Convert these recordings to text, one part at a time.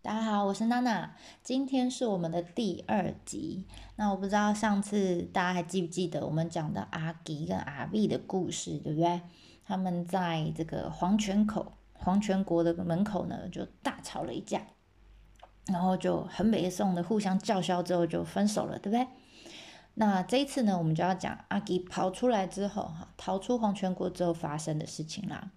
大家好，我是娜娜，今天是我们的第二集。那我不知道上次大家还记不记得我们讲的阿吉跟阿碧的故事，对不对？他们在这个黄泉口、黄泉国的门口呢，就大吵了一架，然后就很北宋的互相叫嚣之后就分手了，对不对？那这一次呢，我们就要讲阿吉跑出来之后，哈，逃出黄泉国之后发生的事情啦。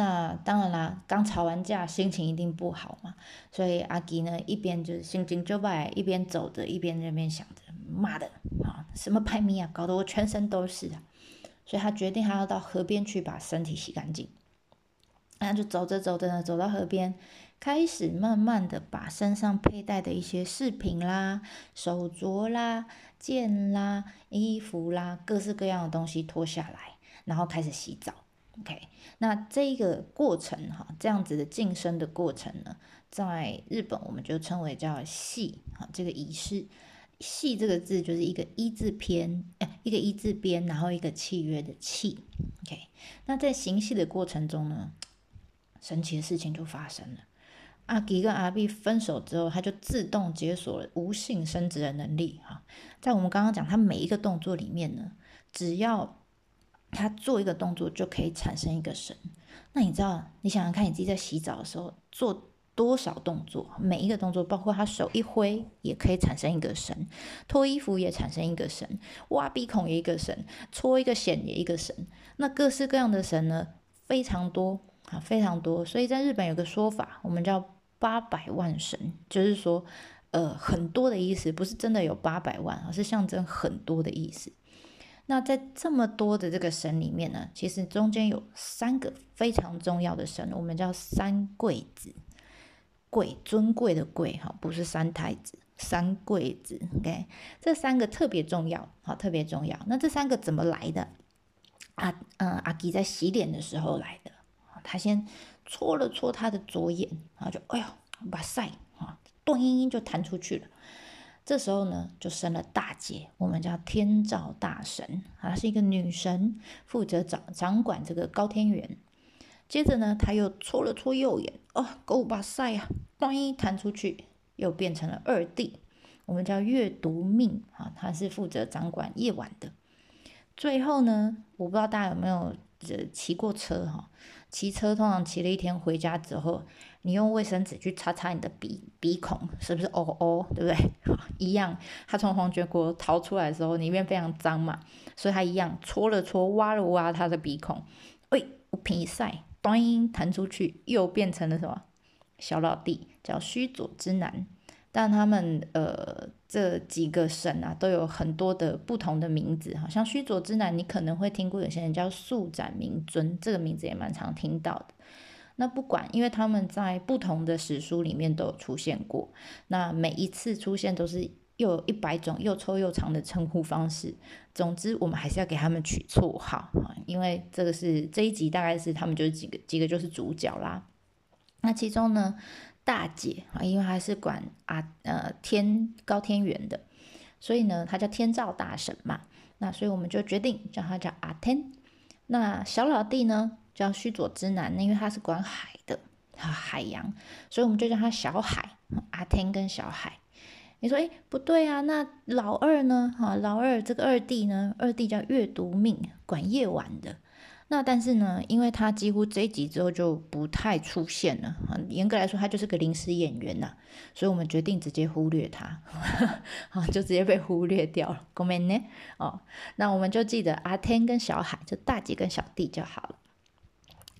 那当然啦，刚吵完架，心情一定不好嘛。所以阿吉呢，一边就是心情就败，一边走着，一边那边想着，妈的，啊，什么排名啊，搞得我全身都是啊。所以他决定还要到河边去把身体洗干净。那就走着走着呢，走到河边，开始慢慢的把身上佩戴的一些饰品啦、手镯啦、剑啦、衣服啦，各式各样的东西脱下来，然后开始洗澡。OK，那这个过程哈，这样子的晋升的过程呢，在日本我们就称为叫系哈，这个仪式系这个字就是一个一字偏，哎，一个一字边，然后一个契约的契。OK，那在行戏的过程中呢，神奇的事情就发生了。阿吉跟阿碧分手之后，他就自动解锁了无性生殖的能力哈。在我们刚刚讲他每一个动作里面呢，只要他做一个动作就可以产生一个神，那你知道？你想想看，你自己在洗澡的时候做多少动作？每一个动作，包括他手一挥，也可以产生一个神；脱衣服也产生一个神；挖鼻孔也一个神；搓一个癣也一个神。那各式各样的神呢，非常多啊，非常多。所以在日本有个说法，我们叫八百万神，就是说，呃，很多的意思，不是真的有八百万，而是象征很多的意思。那在这么多的这个神里面呢，其实中间有三个非常重要的神，我们叫三贵子，贵尊贵的贵哈，不是三太子，三贵子，OK，这三个特别重要，好，特别重要。那这三个怎么来的？阿嗯，阿吉在洗脸的时候来的，他先搓了搓他的左眼，然后就哎呦，哇塞，啊，断音音就弹出去了。这时候呢，就生了大姐，我们叫天照大神，她是一个女神，负责掌掌管这个高天元。接着呢，他又搓了搓右眼，哦，狗哇塞呀，万一弹出去，又变成了二弟，我们叫月读命啊，他是负责掌管夜晚的。最后呢，我不知道大家有没有呃骑过车哈。骑车通常骑了一天回家之后，你用卫生纸去擦擦你的鼻鼻孔，是不是哦哦，对不对？一样，他从黄泉国逃出来的时候，里面非常脏嘛，所以他一样搓了搓，挖了挖他的鼻孔，喂，我皮晒，咚，弹出去，又变成了什么小老弟，叫须佐之男。但他们呃这几个神啊，都有很多的不同的名字，好像须佐之男，你可能会听过有些人叫素斩明尊，这个名字也蛮常听到的。那不管，因为他们在不同的史书里面都有出现过，那每一次出现都是又有一百种又臭又长的称呼方式。总之，我们还是要给他们取绰号啊，因为这个是这一集大概是他们就是几个几个就是主角啦。那其中呢？大姐啊，因为她是管啊呃天高天元的，所以呢，她叫天照大神嘛。那所以我们就决定叫她叫阿天。那小老弟呢叫须佐之男，因为他是管海的，海洋，所以我们就叫他小海。阿天跟小海，你说哎不对啊，那老二呢？哈，老二这个二弟呢，二弟叫月读命，管夜晚的。那但是呢，因为他几乎这一集之后就不太出现了，严格来说他就是个临时演员呐，所以我们决定直接忽略他，好就直接被忽略掉了。公妹呢？哦，那我们就记得阿天跟小海，就大姐跟小弟就好了。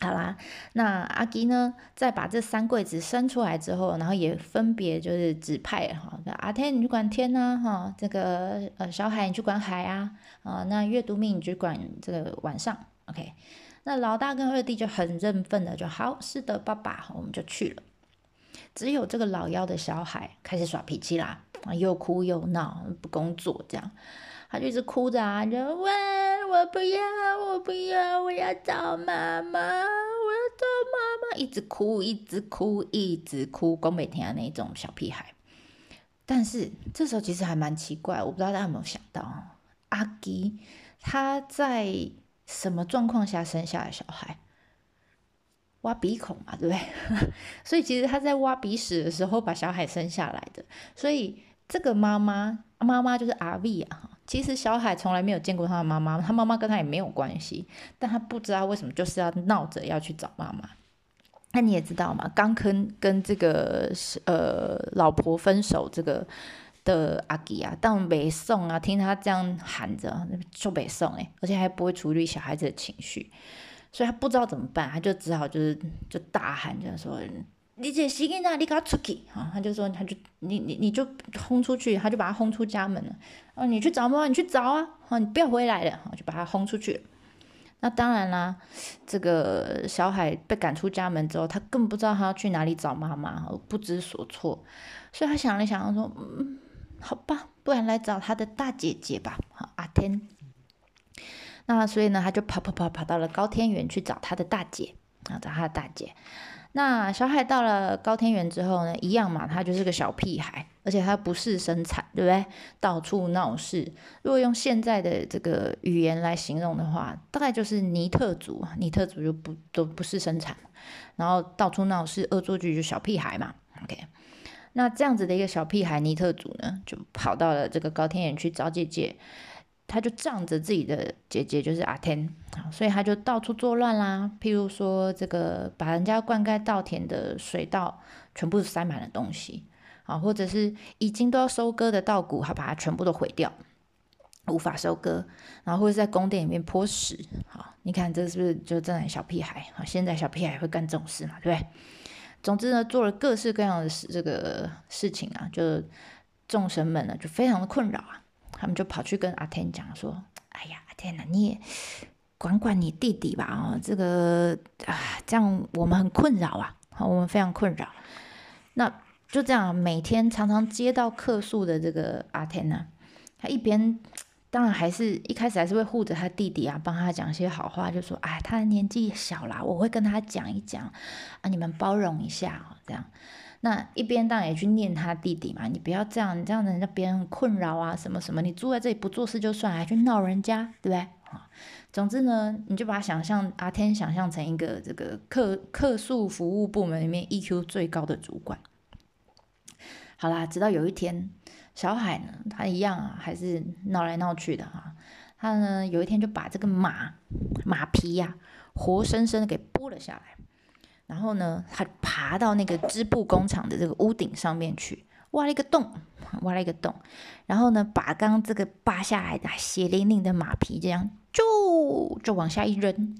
好啦，那阿吉呢，在把这三柜子生出来之后，然后也分别就是指派哈，阿天你去管天呐，哈，这个呃小海你去管海啊，啊那月读命你去管这个晚上。OK，那老大跟二弟就很认份的，就好，是的，爸爸，我们就去了。只有这个老幺的小孩开始耍脾气啦，又哭又闹，不工作这样，他就一直哭着啊，就喂，我不要，我不要，我要找妈妈，我要找妈妈，一直哭，一直哭，一直哭，光每天那种小屁孩。但是这时候其实还蛮奇怪，我不知道大家有没有想到，阿吉他在。什么状况下生下的小孩？挖鼻孔嘛，对不对？所以其实他在挖鼻屎的时候把小海生下来的。所以这个妈妈妈妈就是阿 V 啊。其实小海从来没有见过他的妈妈，他妈妈跟他也没有关系，但他不知道为什么就是要闹着要去找妈妈。那你也知道嘛，刚跟跟这个呃老婆分手这个的阿吉啊，但没送啊，听他这样喊着就没送哎，而且还不会处理小孩子的情绪。所以他不知道怎么办，他就只好就是就大喊，就说：“你这洗衣哪？你给他出去！”啊，他就说，他就你你你就轰出去，他就把他轰出家门了。哦，你去找妈妈，你去找啊！啊，你不要回来了，就把他轰出去。那当然啦，这个小海被赶出家门之后，他更不知道他要去哪里找妈妈，不知所措。所以他想了想，说：“嗯，好吧，不然来找他的大姐姐吧。”好，阿天。那所以呢，他就跑跑跑跑到了高天原去找他的大姐啊，找他的大姐。那小海到了高天原之后呢，一样嘛，他就是个小屁孩，而且他不是生产，对不对？到处闹事。如果用现在的这个语言来形容的话，大概就是尼特族。尼特族就不都不是生产，然后到处闹事，恶作剧就小屁孩嘛。OK，那这样子的一个小屁孩尼特族呢，就跑到了这个高天原去找姐姐。他就仗着自己的姐姐就是阿天啊，所以他就到处作乱啦。譬如说，这个把人家灌溉稻田的水稻全部塞满了东西啊，或者是已经都要收割的稻谷，他把它全部都毁掉，无法收割。然后或者在宫殿里面泼屎，好，你看这是不是就真的小屁孩啊？现在小屁孩会干这种事嘛，对不对？总之呢，做了各式各样的事，这个事情啊，就众神们呢就非常的困扰啊。他们就跑去跟阿天讲说：“哎呀，阿天呐，你也管管你弟弟吧，哦，这个啊，这样我们很困扰啊，我们非常困扰。那就这样，每天常常接到客诉的这个阿天呢，他一边当然还是一开始还是会护着他弟弟啊，帮他讲些好话，就说：哎，他的年纪小啦，我会跟他讲一讲啊，你们包容一下哦，这样。”那一边当然也去念他弟弟嘛，你不要这样，你这样人家别人困扰啊，什么什么，你住在这里不做事就算，还去闹人家，对不对？啊，总之呢，你就把他想象阿天想象成一个这个客客诉服务部门里面 EQ 最高的主管。好啦，直到有一天，小海呢，他一样啊，还是闹来闹去的哈，他呢有一天就把这个马马皮呀，活生生的给剥了下来。然后呢，他爬到那个织布工厂的这个屋顶上面去，挖了一个洞，挖了一个洞。然后呢，把刚这个扒下来的血淋淋的马皮，这样就就往下一扔，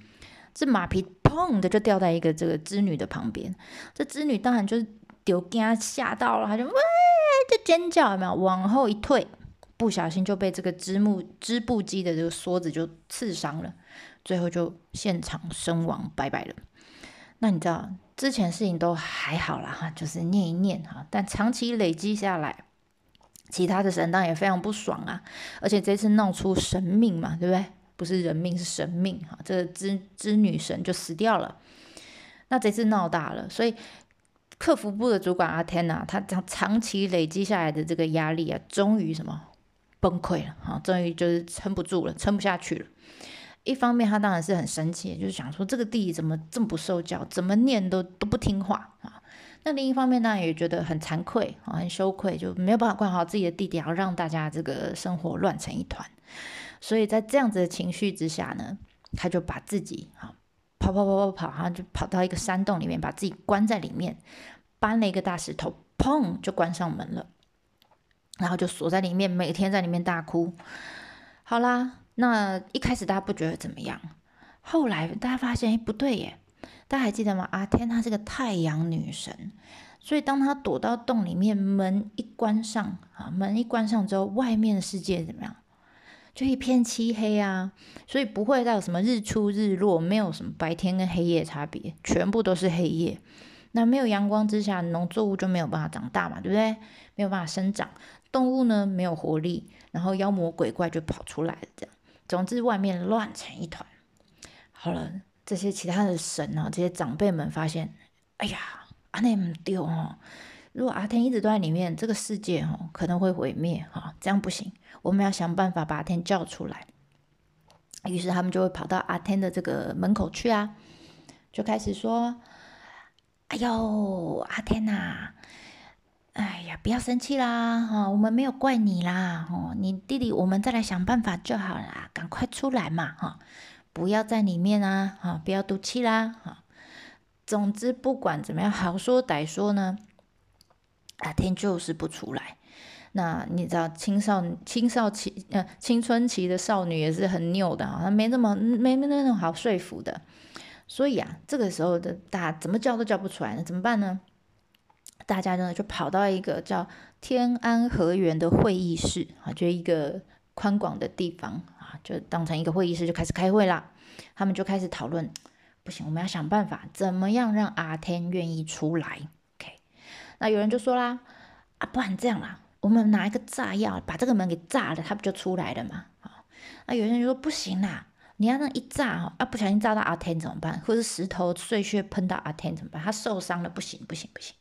这马皮砰的就掉在一个这个织女的旁边。这织女当然就是丢惊吓到了，他就喂就尖叫，有没有？往后一退，不小心就被这个织木织布机的这个梭子就刺伤了，最后就现场身亡，拜拜了。那你知道之前事情都还好啦，哈，就是念一念哈，但长期累积下来，其他的神当也非常不爽啊，而且这次闹出神命嘛，对不对？不是人命是神命哈，这个织织女神就死掉了。那这次闹大了，所以客服部的主管阿天呐，他长长期累积下来的这个压力啊，终于什么崩溃了哈，终于就是撑不住了，撑不下去了。一方面，他当然是很生气，就是想说这个弟弟怎么这么不受教，怎么念都都不听话啊。那另一方面，当然也觉得很惭愧啊，很羞愧，就没有办法管好自己的弟弟，然后让大家这个生活乱成一团。所以在这样子的情绪之下呢，他就把自己啊跑跑跑跑跑，然后就跑到一个山洞里面，把自己关在里面，搬了一个大石头，砰就关上门了，然后就锁在里面，每天在里面大哭。好啦。那一开始大家不觉得怎么样，后来大家发现，哎，不对耶！大家还记得吗？阿天她是个太阳女神，所以当她躲到洞里面，门一关上啊，门一关上之后，外面的世界怎么样？就一片漆黑啊，所以不会再有什么日出日落，没有什么白天跟黑夜差别，全部都是黑夜。那没有阳光之下，农作物就没有办法长大嘛，对不对？没有办法生长，动物呢没有活力，然后妖魔鬼怪就跑出来了，这样。总之，外面乱成一团。好了，这些其他的神啊，这些长辈们发现，哎呀，阿内姆丢哦！如果阿天一直都在里面，这个世界哦可能会毁灭哈，这样不行，我们要想办法把阿天叫出来。于是他们就会跑到阿天的这个门口去啊，就开始说：“哎呦，阿天呐，哎呀，不要生气啦，哈，我们没有怪你啦，哦，你弟弟，我们再来想办法就好啦，赶快出来嘛，哈，不要在里面啊，哈，不要赌气啦，哈。总之，不管怎么样，好说歹说呢，阿天就是不出来。那你知道青少青少期呃青春期的少女也是很拗的啊，她没那么没没那种好说服的，所以啊，这个时候的大怎么叫都叫不出来，那怎么办呢？大家呢就跑到一个叫天安和园的会议室啊，就一个宽广的地方啊，就当成一个会议室就开始开会啦。他们就开始讨论，不行，我们要想办法，怎么样让阿天愿意出来那有人就说啦，啊，不然这样啦。我们拿一个炸药把这个门给炸了，他不就出来了吗？啊，那有人就说不行啦，你要那一炸哦，啊不小心炸到阿天怎么办？或者石头碎屑喷到阿天怎么办？他受伤了，不行不行不行，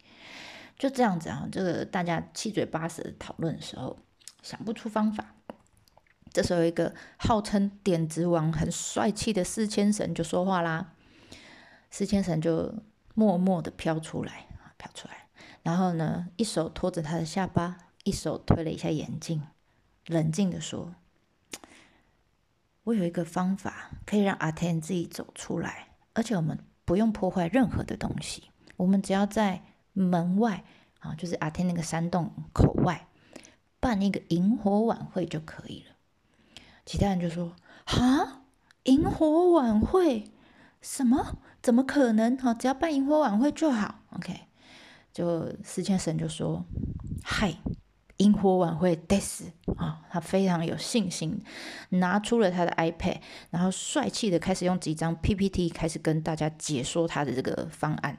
就这样子啊，这个大家七嘴八舌的讨论的时候，想不出方法。这时候一个号称点子王、很帅气的四千神就说话啦，四千神就默默的飘出来啊，飘出来，然后呢，一手托着他的下巴。一手推了一下眼镜，冷静的说：“我有一个方法可以让阿天自己走出来，而且我们不用破坏任何的东西，我们只要在门外啊，就是阿天那个山洞口外办一个萤火晚会就可以了。”其他人就说：“啊，萤火晚会？什么？怎么可能？哈，只要办萤火晚会就好。”OK，就四千神就说：“嗨。”萤火晚会 d e s 啊，他非常有信心，拿出了他的 iPad，然后帅气的开始用几张 PPT 开始跟大家解说他的这个方案。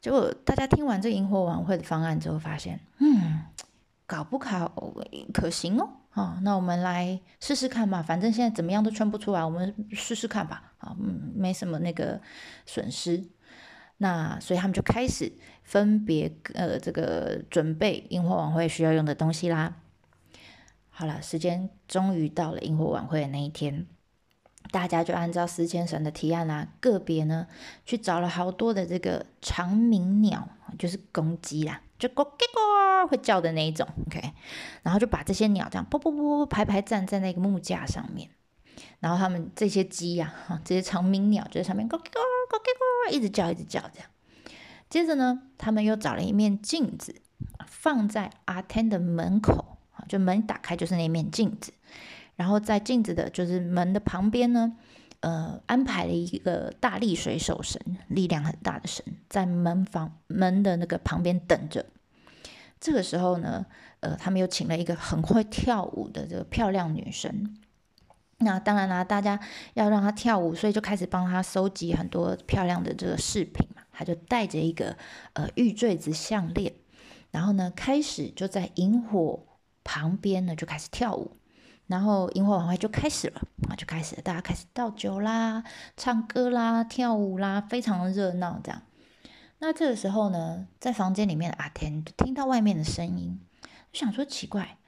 结果大家听完这萤火晚会的方案之后，发现，嗯，搞不考可行哦，啊，那我们来试试看嘛，反正现在怎么样都穿不出来，我们试试看吧，啊，嗯，没什么那个损失。那所以他们就开始分别呃这个准备萤火晚会需要用的东西啦。好了，时间终于到了萤火晚会的那一天，大家就按照四千神的提案啦，个别呢去找了好多的这个长鸣鸟，就是公鸡啦，就咕咕咕会叫的那一种，OK，然后就把这些鸟这样啵啵啵排排站在那个木架上面，然后他们这些鸡呀，哈，这些长鸣鸟就在上面咕咕咕咕。一直叫，一直叫，这样。接着呢，他们又找了一面镜子，放在阿天的门口，就门打开就是那面镜子。然后在镜子的，就是门的旁边呢，呃，安排了一个大力水手神，力量很大的神，在门房门的那个旁边等着。这个时候呢，呃，他们又请了一个很会跳舞的这个漂亮女神。那当然啦，大家要让他跳舞，所以就开始帮他收集很多漂亮的这个饰品嘛。他就带着一个呃玉坠子项链，然后呢，开始就在萤火旁边呢就开始跳舞，然后萤火晚会就开始了啊，就开始，大家开始倒酒啦、唱歌啦、跳舞啦，非常热闹这样。那这个时候呢，在房间里面的阿天就听到外面的声音，就想说奇怪。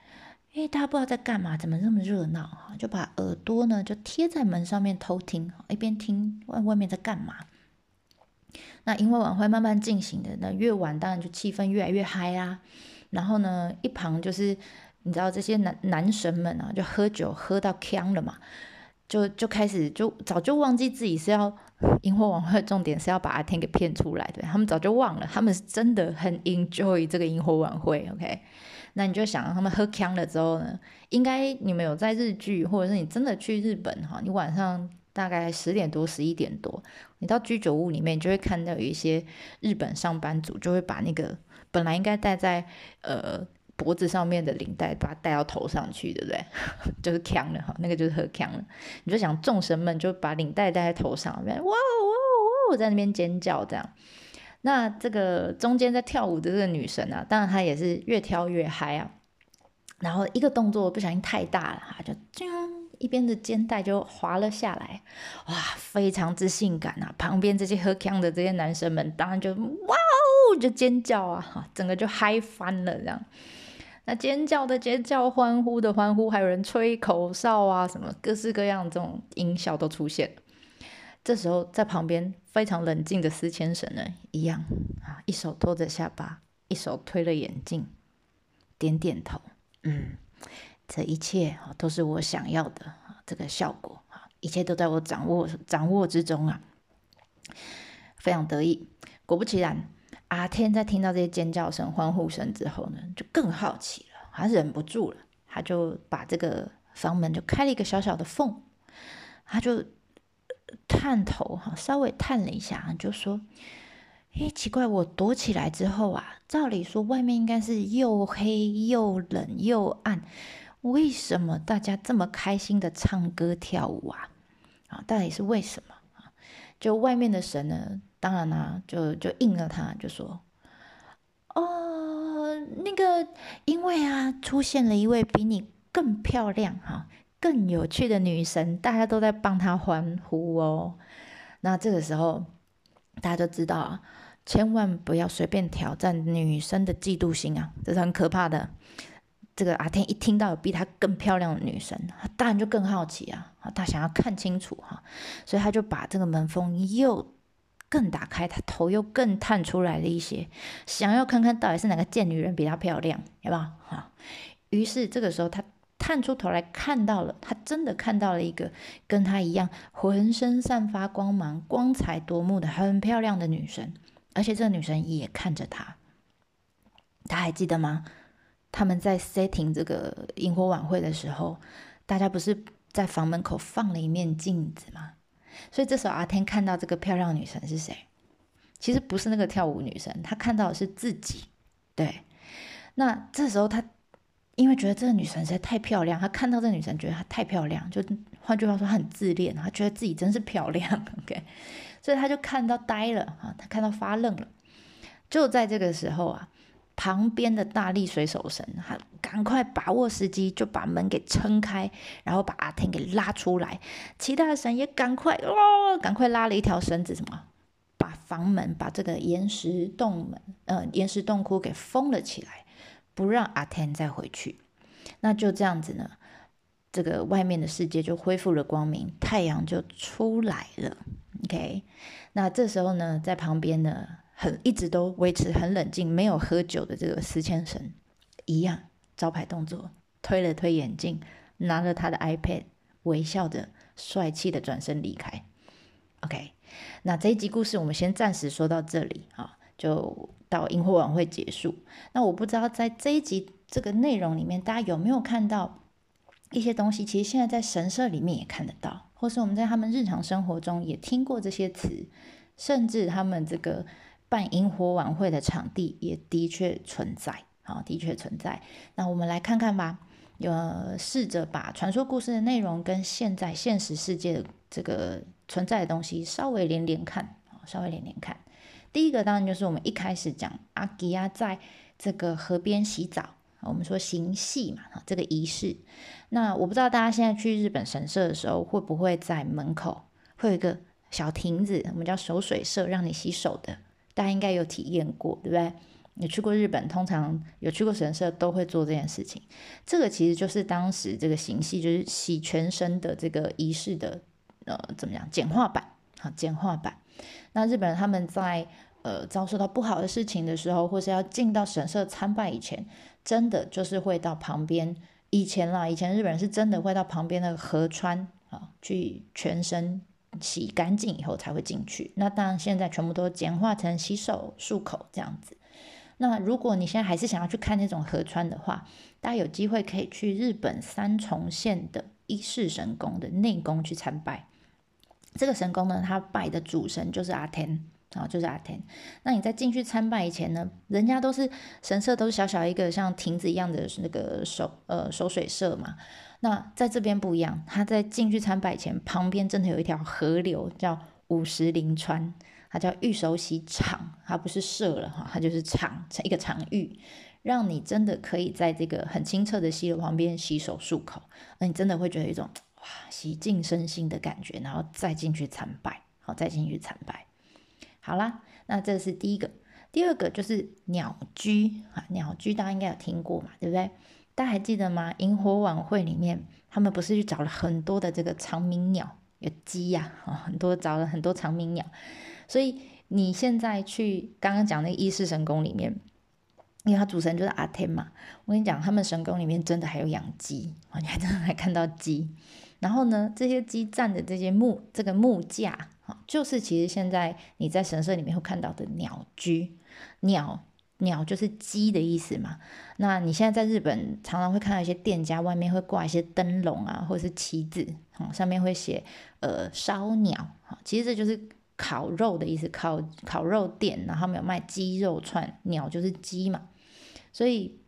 哎，大家不知道在干嘛，怎么这么热闹哈？就把耳朵呢就贴在门上面偷听，一边听外外面在干嘛。那萤火晚会慢慢进行的，那越晚当然就气氛越来越嗨啦。然后呢，一旁就是你知道这些男男神们啊，就喝酒喝到呛了嘛，就就开始就早就忘记自己是要萤火晚会，重点是要把阿天给骗出来的。他们早就忘了，他们是真的很 enjoy 这个萤火晚会，OK。那你就想，他们喝呛了之后呢？应该你们有在日剧，或者是你真的去日本哈，你晚上大概十点多、十一点多，你到居酒屋里面，就会看到有一些日本上班族就会把那个本来应该戴在呃脖子上面的领带，把它戴到头上去，对不对？就是呛了哈，那个就是喝呛了。你就想众神们就把领带戴在头上，哇哇哇，在那边尖叫这样。那这个中间在跳舞的这个女神啊，当然她也是越跳越嗨啊。然后一个动作不小心太大了，哈，就锵，一边的肩带就滑了下来，哇，非常之性感啊！旁边这些喝康的这些男生们，当然就哇哦，就尖叫啊，哈，整个就嗨翻了这样。那尖叫的尖叫，欢呼的欢呼，还有人吹口哨啊，什么各式各样这种音效都出现。这时候在旁边非常冷静的司牵神呢一样啊，一手托着下巴，一手推了眼镜，点点头，嗯，这一切啊都是我想要的啊，这个效果啊，一切都在我掌握掌握之中啊，非常得意。果不其然，阿天在听到这些尖叫声、欢呼声之后呢，就更好奇了，他忍不住了，他就把这个房门就开了一个小小的缝，他就。探头哈，稍微探了一下，就说：“诶，奇怪，我躲起来之后啊，照理说外面应该是又黑又冷又暗，为什么大家这么开心的唱歌跳舞啊？啊，到底是为什么啊？就外面的神呢，当然啦，就就应了他，就说：哦，那个，因为啊，出现了一位比你更漂亮哈。”更有趣的女神，大家都在帮她欢呼哦。那这个时候，大家都知道啊，千万不要随便挑战女生的嫉妒心啊，这是很可怕的。这个阿天一听到有比她更漂亮的女神，他当然就更好奇啊，他想要看清楚哈，所以他就把这个门缝又更打开，他头又更探出来了一些，想要看看到底是哪个贱女人比她漂亮，好不好？哈，于是这个时候他。探出头来看到了，他真的看到了一个跟他一样浑身散发光芒、光彩夺目的很漂亮的女神，而且这个女神也看着他。他还记得吗？他们在 setting 这个萤火晚会的时候，大家不是在房门口放了一面镜子吗？所以这时候阿天看到这个漂亮女神是谁？其实不是那个跳舞女神，他看到的是自己。对，那这时候他。因为觉得这个女神实在太漂亮，他看到这个女神觉得她太漂亮，就换句话说，很自恋，他觉得自己真是漂亮。OK，所以他就看到呆了啊，他看到发愣了。就在这个时候啊，旁边的大力水手神，他赶快把握时机，就把门给撑开，然后把阿天给拉出来。其他的神也赶快哦，赶快拉了一条绳子，什么，把房门，把这个岩石洞门，呃，岩石洞窟给封了起来。不让阿 ten 再回去，那就这样子呢，这个外面的世界就恢复了光明，太阳就出来了。OK，那这时候呢，在旁边呢，很一直都维持很冷静，没有喝酒的这个司千神，一样招牌动作，推了推眼镜，拿着他的 iPad，微笑着帅气的转身离开。OK，那这一集故事我们先暂时说到这里啊，就。到萤火晚会结束，那我不知道在这一集这个内容里面，大家有没有看到一些东西？其实现在在神社里面也看得到，或是我们在他们日常生活中也听过这些词，甚至他们这个办萤火晚会的场地也的确存在，啊，的确存在。那我们来看看吧，呃，试着把传说故事的内容跟现在现实世界的这个存在的东西稍微连连看，稍微连连看。第一个当然就是我们一开始讲阿吉亚在这个河边洗澡，我们说行戏嘛，这个仪式。那我不知道大家现在去日本神社的时候，会不会在门口会有一个小亭子，我们叫守水社，让你洗手的。大家应该有体验过，对不对？你去过日本，通常有去过神社都会做这件事情。这个其实就是当时这个行戏，就是洗全身的这个仪式的，呃，怎么样？简化版，好，简化版。那日本人他们在呃遭受到不好的事情的时候，或是要进到神社参拜以前，真的就是会到旁边。以前啦，以前日本人是真的会到旁边的河川啊，去全身洗干净以后才会进去。那当然现在全部都简化成洗手漱口这样子。那如果你现在还是想要去看那种河川的话，大家有机会可以去日本三重县的伊势神宫的内宫去参拜。这个神宫呢，他拜的主神就是阿天啊，就是阿天。那你在进去参拜以前呢，人家都是神社都是小小一个像亭子一样的那个手呃手水社嘛。那在这边不一样，他在进去参拜前，旁边真的有一条河流叫五十铃川，它叫御手洗场，它不是社了哈，它就是场一个场域，让你真的可以在这个很清澈的溪流旁边洗手漱口，那你真的会觉得一种。洗净身心的感觉，然后再进去参拜，好，再进去参拜。好啦，那这是第一个，第二个就是鸟居啊，鸟居大家应该有听过嘛，对不对？大家还记得吗？萤火晚会里面，他们不是去找了很多的这个长鸣鸟，有鸡呀，啊，很多找了很多长鸣鸟，所以你现在去刚刚讲那个伊势神宫里面，因为它主神就是阿天嘛，我跟你讲，他们神宫里面真的还有养鸡啊，你还真的还看到鸡。然后呢，这些鸡站的这些木这个木架啊，就是其实现在你在神社里面会看到的鸟居，鸟鸟就是鸡的意思嘛。那你现在在日本常常会看到一些店家外面会挂一些灯笼啊，或者是旗子，啊，上面会写呃烧鸟，其实这就是烤肉的意思，烤烤肉店，然后没有卖鸡肉串，鸟就是鸡嘛。所以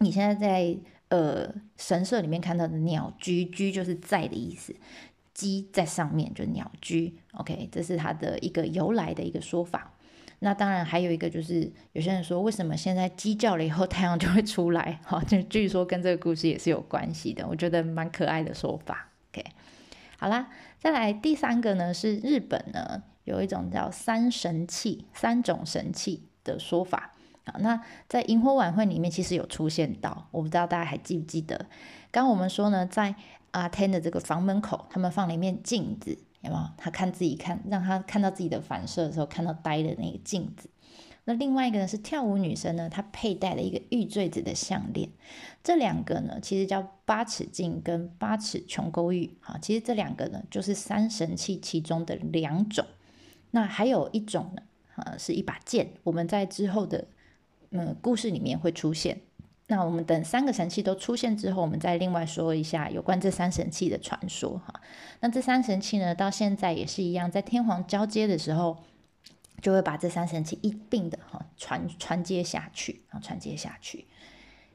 你现在在。呃，神社里面看到的鸟居，居就是在的意思，鸡在上面就鸟居。OK，这是它的一个由来的一个说法。那当然还有一个就是，有些人说为什么现在鸡叫了以后太阳就会出来？哈，就据说跟这个故事也是有关系的。我觉得蛮可爱的说法。OK，好啦，再来第三个呢是日本呢有一种叫三神器，三种神器的说法。那在萤火晚会里面，其实有出现到，我不知道大家还记不记得？刚刚我们说呢，在阿天的这个房门口，他们放了一面镜子，有没有？他看自己看，让他看到自己的反射的时候，看到呆的那个镜子。那另外一个呢，是跳舞女生呢，她佩戴了一个玉坠子的项链。这两个呢，其实叫八尺镜跟八尺琼勾玉。好，其实这两个呢，就是三神器其中的两种。那还有一种呢，呃，是一把剑。我们在之后的。嗯，故事里面会出现。那我们等三个神器都出现之后，我们再另外说一下有关这三神器的传说哈。那这三神器呢，到现在也是一样，在天皇交接的时候，就会把这三神器一并的哈传传接下去啊，传接下去。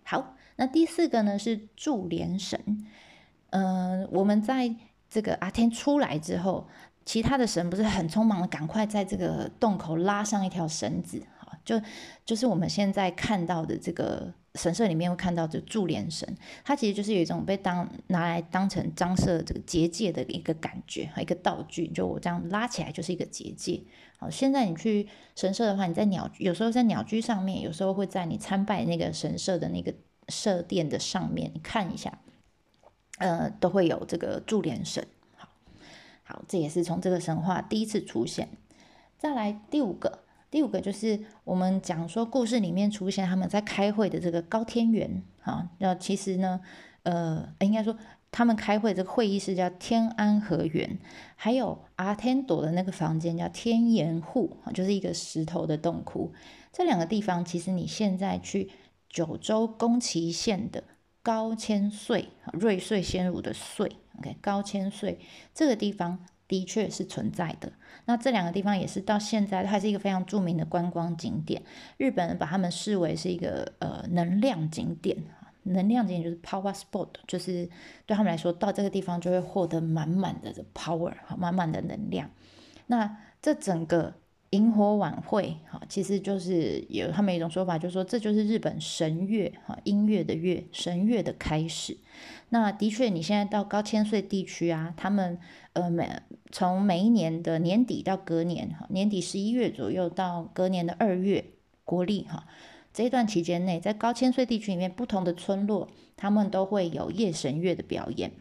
好，那第四个呢是祝连神。嗯，我们在这个阿天出来之后，其他的神不是很匆忙的赶快在这个洞口拉上一条绳子。就就是我们现在看到的这个神社里面会看到的柱连神，它其实就是有一种被当拿来当成张设这个结界的一个感觉和，一个道具。就我这样拉起来就是一个结界。好，现在你去神社的话，你在鸟有时候在鸟居上面，有时候会在你参拜那个神社的那个社殿的上面，你看一下，呃，都会有这个柱连神。好，好，这也是从这个神话第一次出现。再来第五个。第五个就是我们讲说故事里面出现他们在开会的这个高天原啊，那其实呢，呃，应该说他们开会这个会议室叫天安和园，还有阿天朵的那个房间叫天岩户，就是一个石头的洞窟。这两个地方其实你现在去九州宫崎县的高千穗瑞穗仙乳的穗，OK，高千穗这个地方。的确是存在的。那这两个地方也是到现在还是一个非常著名的观光景点。日本人把他们视为是一个呃能量景点能量景点就是 power spot，就是对他们来说到这个地方就会获得满满的 power，满满的能量。那这整个。萤火晚会，哈，其实就是有他们一种说法，就是说这就是日本神乐，哈，音乐的乐，神乐的开始。那的确，你现在到高千岁地区啊，他们呃每从每一年的年底到隔年，哈，年底十一月左右到隔年的二月，国历哈，这一段期间内，在高千岁地区里面，不同的村落，他们都会有夜神乐的表演。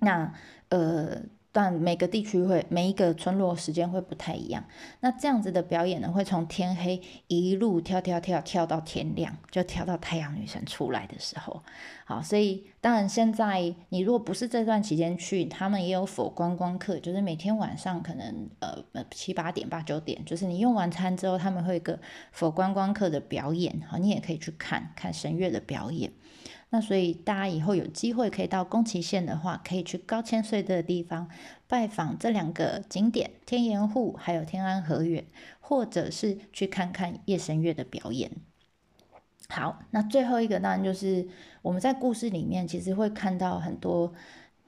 那呃。但每个地区会每一个村落时间会不太一样，那这样子的表演呢，会从天黑一路跳跳跳跳到天亮，就跳到太阳女神出来的时候。好，所以当然现在你如果不是这段期间去，他们也有否观光客，就是每天晚上可能呃七八点八九点，就是你用完餐之后，他们会一个否观光客的表演，好，你也可以去看看神乐的表演。那所以大家以后有机会可以到宫崎县的话，可以去高千穗的地方拜访这两个景点天岩户还有天安和园，或者是去看看夜神月的表演。好，那最后一个当然就是我们在故事里面其实会看到很多，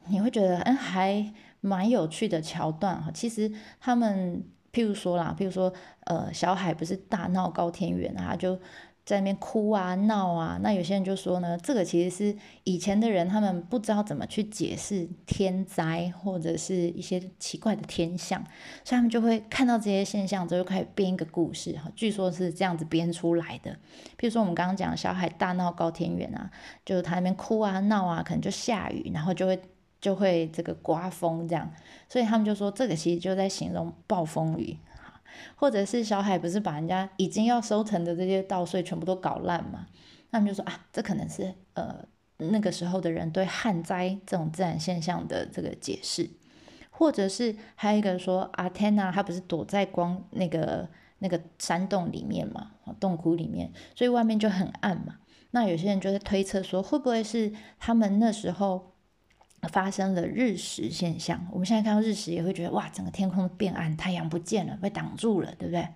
你会觉得嗯还蛮有趣的桥段哈。其实他们譬如说啦，譬如说呃小海不是大闹高天原啊，就。在那边哭啊闹啊，那有些人就说呢，这个其实是以前的人他们不知道怎么去解释天灾或者是一些奇怪的天象，所以他们就会看到这些现象之后开始编一个故事哈，据说是这样子编出来的。比如说我们刚刚讲小海大闹高天原啊，就是他那边哭啊闹啊，可能就下雨，然后就会就会这个刮风这样，所以他们就说这个其实就在形容暴风雨。或者是小海不是把人家已经要收成的这些稻穗全部都搞烂嘛？他们就说啊，这可能是呃那个时候的人对旱灾这种自然现象的这个解释，或者是还有一个说阿天呐他不是躲在光那个那个山洞里面嘛，洞窟里面，所以外面就很暗嘛。那有些人就在推测说，会不会是他们那时候发生了日食现象？我们现在看到日食也会觉得哇，整个天空变暗，太阳不见了，被挡住了，对不对？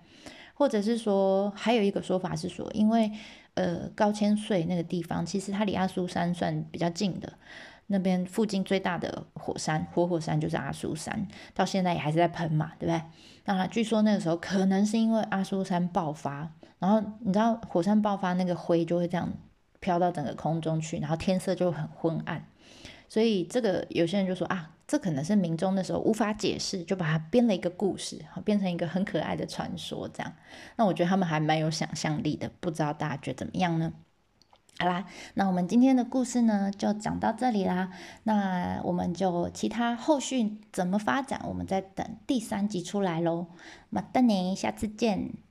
或者是说，还有一个说法是说，因为呃高千穗那个地方，其实它离阿苏山算比较近的，那边附近最大的火山活火山就是阿苏山，到现在也还是在喷嘛，对不对？那据说那个时候可能是因为阿苏山爆发，然后你知道火山爆发那个灰就会这样。飘到整个空中去，然后天色就很昏暗，所以这个有些人就说啊，这可能是民众那时候无法解释，就把它编了一个故事，变成一个很可爱的传说这样。那我觉得他们还蛮有想象力的，不知道大家觉得怎么样呢？好啦，那我们今天的故事呢就讲到这里啦。那我们就其他后续怎么发展，我们再等第三集出来喽。马丹尼，下次见。